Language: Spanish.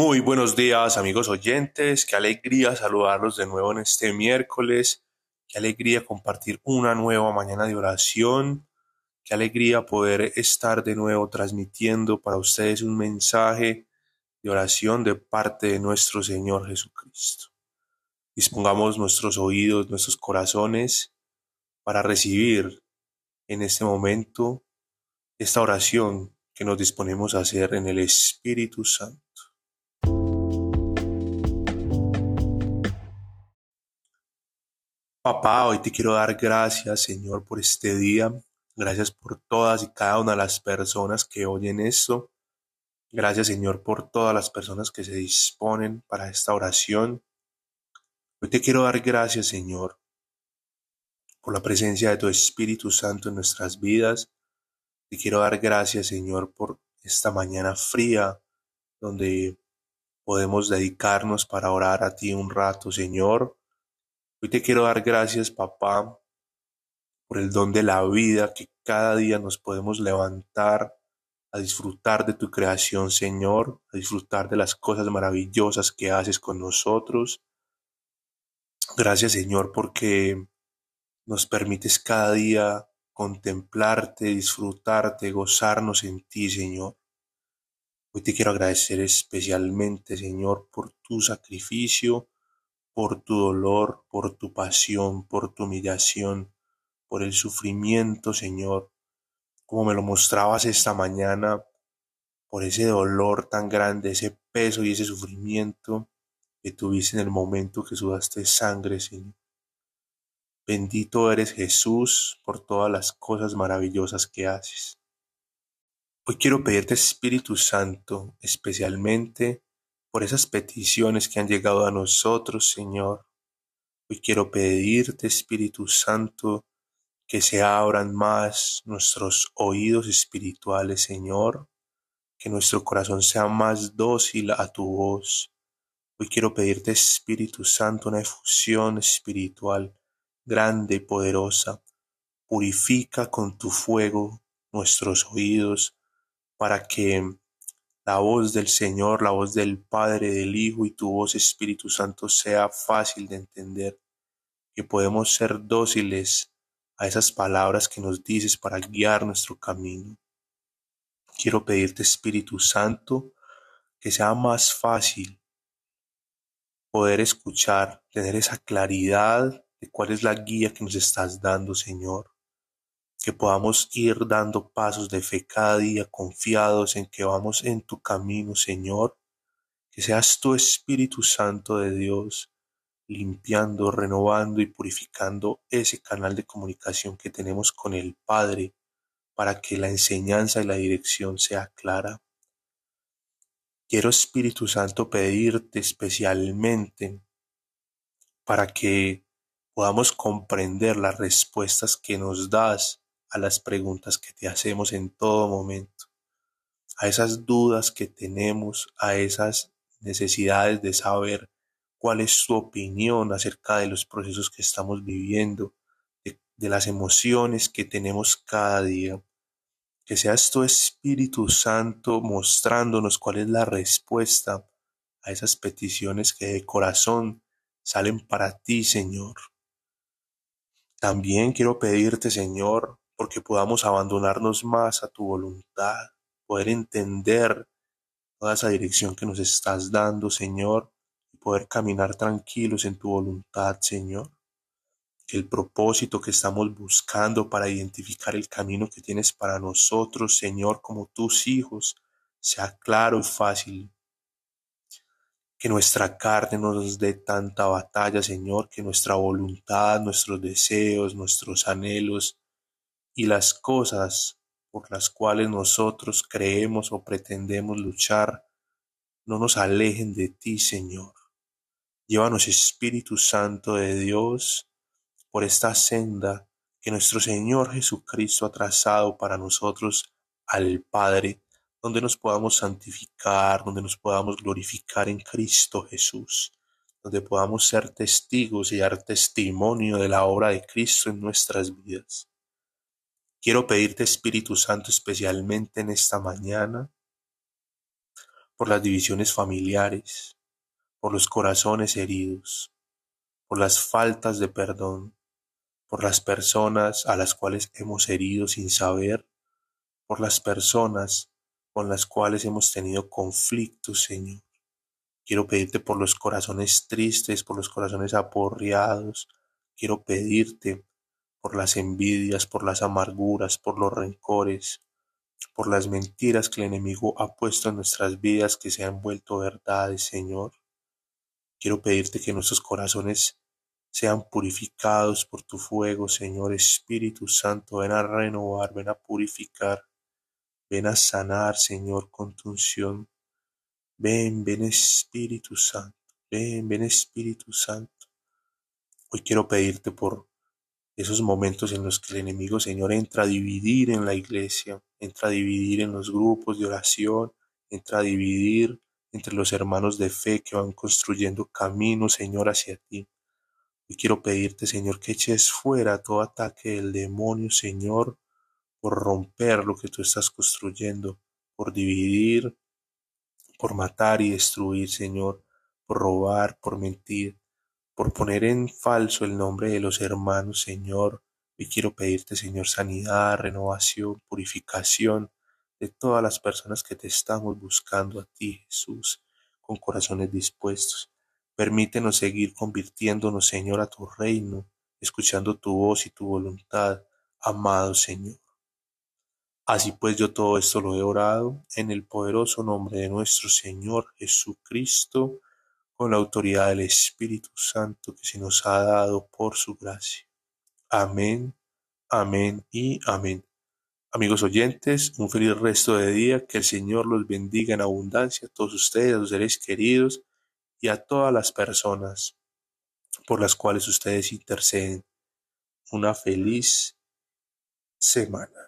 Muy buenos días amigos oyentes, qué alegría saludarlos de nuevo en este miércoles, qué alegría compartir una nueva mañana de oración, qué alegría poder estar de nuevo transmitiendo para ustedes un mensaje de oración de parte de nuestro Señor Jesucristo. Dispongamos nuestros oídos, nuestros corazones para recibir en este momento esta oración que nos disponemos a hacer en el Espíritu Santo. Papá, hoy te quiero dar gracias, Señor, por este día. Gracias por todas y cada una de las personas que oyen esto. Gracias, Señor, por todas las personas que se disponen para esta oración. Hoy te quiero dar gracias, Señor, por la presencia de tu Espíritu Santo en nuestras vidas. Te quiero dar gracias, Señor, por esta mañana fría donde podemos dedicarnos para orar a ti un rato, Señor. Hoy te quiero dar gracias, papá, por el don de la vida que cada día nos podemos levantar a disfrutar de tu creación, Señor, a disfrutar de las cosas maravillosas que haces con nosotros. Gracias, Señor, porque nos permites cada día contemplarte, disfrutarte, gozarnos en ti, Señor. Hoy te quiero agradecer especialmente, Señor, por tu sacrificio, por tu dolor, por tu pasión, por tu humillación, por el sufrimiento, Señor, como me lo mostrabas esta mañana, por ese dolor tan grande, ese peso y ese sufrimiento que tuviste en el momento que sudaste sangre, Señor. Bendito eres Jesús por todas las cosas maravillosas que haces. Hoy quiero pedirte, Espíritu Santo, especialmente por esas peticiones que han llegado a nosotros, Señor. Hoy quiero pedirte, Espíritu Santo, que se abran más nuestros oídos espirituales, Señor, que nuestro corazón sea más dócil a tu voz. Hoy quiero pedirte, Espíritu Santo, una efusión espiritual grande y poderosa. Purifica con tu fuego nuestros oídos para que la voz del Señor, la voz del Padre, del Hijo y tu voz Espíritu Santo sea fácil de entender, que podemos ser dóciles a esas palabras que nos dices para guiar nuestro camino. Quiero pedirte Espíritu Santo que sea más fácil poder escuchar, tener esa claridad de cuál es la guía que nos estás dando, Señor que podamos ir dando pasos de fe cada día confiados en que vamos en tu camino, Señor, que seas tu Espíritu Santo de Dios limpiando, renovando y purificando ese canal de comunicación que tenemos con el Padre para que la enseñanza y la dirección sea clara. Quiero Espíritu Santo pedirte especialmente para que podamos comprender las respuestas que nos das a las preguntas que te hacemos en todo momento, a esas dudas que tenemos, a esas necesidades de saber cuál es su opinión acerca de los procesos que estamos viviendo, de, las emociones que tenemos cada día. Que seas tu Espíritu Santo mostrándonos cuál es la respuesta a esas peticiones que de corazón salen para ti, Señor. También quiero pedirte, Señor, porque podamos abandonarnos más a tu voluntad, poder entender toda esa dirección que nos estás dando, Señor, y poder caminar tranquilos en tu voluntad, Señor. Que el propósito que estamos buscando para identificar el camino que tienes para nosotros, Señor, como tus hijos, sea claro y fácil. Que nuestra carne no nos dé tanta batalla, Señor, que nuestra voluntad, nuestros deseos, nuestros anhelos, y las cosas por las cuales nosotros creemos o pretendemos luchar no nos alejen de ti, Señor. Llévanos, Espíritu Santo de Dios, por esta senda que nuestro Señor Jesucristo ha trazado para nosotros al Padre, donde nos podamos santificar, donde nos podamos glorificar en Cristo Jesús, donde podamos ser testigos y dar testimonio de la obra de Cristo en nuestras vidas. Quiero pedirte, Espíritu Santo, especialmente en esta mañana, por las divisiones familiares, por los corazones heridos, por las faltas de perdón, por las personas a las cuales hemos herido sin saber, por las personas con las cuales hemos tenido conflictos, Señor. Quiero pedirte por los corazones tristes, por los corazones aporreados. Quiero pedirte por las envidias, por las amarguras, por los rencores, por las mentiras que el enemigo ha puesto en nuestras vidas que se han vuelto verdades, Señor. Quiero pedirte que nuestros corazones sean purificados por tu fuego, Señor Espíritu Santo. Ven a renovar, ven a purificar, ven a sanar, Señor, con tu unción. Ven, ven Espíritu Santo, ven, ven Espíritu Santo. Hoy quiero pedirte por esos momentos en los que el enemigo, Señor, entra a dividir en la iglesia, entra a dividir en los grupos de oración, entra a dividir entre los hermanos de fe que van construyendo caminos, Señor, hacia ti. Hoy quiero pedirte, Señor, que eches fuera todo ataque del demonio, Señor, por romper lo que tú estás construyendo, por dividir, por matar y destruir, Señor, por robar, por mentir, por poner en falso el nombre de los hermanos, Señor. Y quiero pedirte, Señor, sanidad, renovación, purificación de todas las personas que te estamos buscando a ti, Jesús, con corazones dispuestos. Permítenos seguir convirtiéndonos, Señor, a tu reino, escuchando tu voz y tu voluntad, amado Señor. Así pues yo todo esto lo he orado en el poderoso nombre de nuestro Señor Jesucristo, con la autoridad del Espíritu Santo que se nos ha dado por su gracia. Amén, amén y amén. Amigos oyentes, un feliz resto de día, que el Señor los bendiga en abundancia a todos ustedes, a sus seres queridos y a todas las personas por las cuales ustedes interceden. Una feliz semana.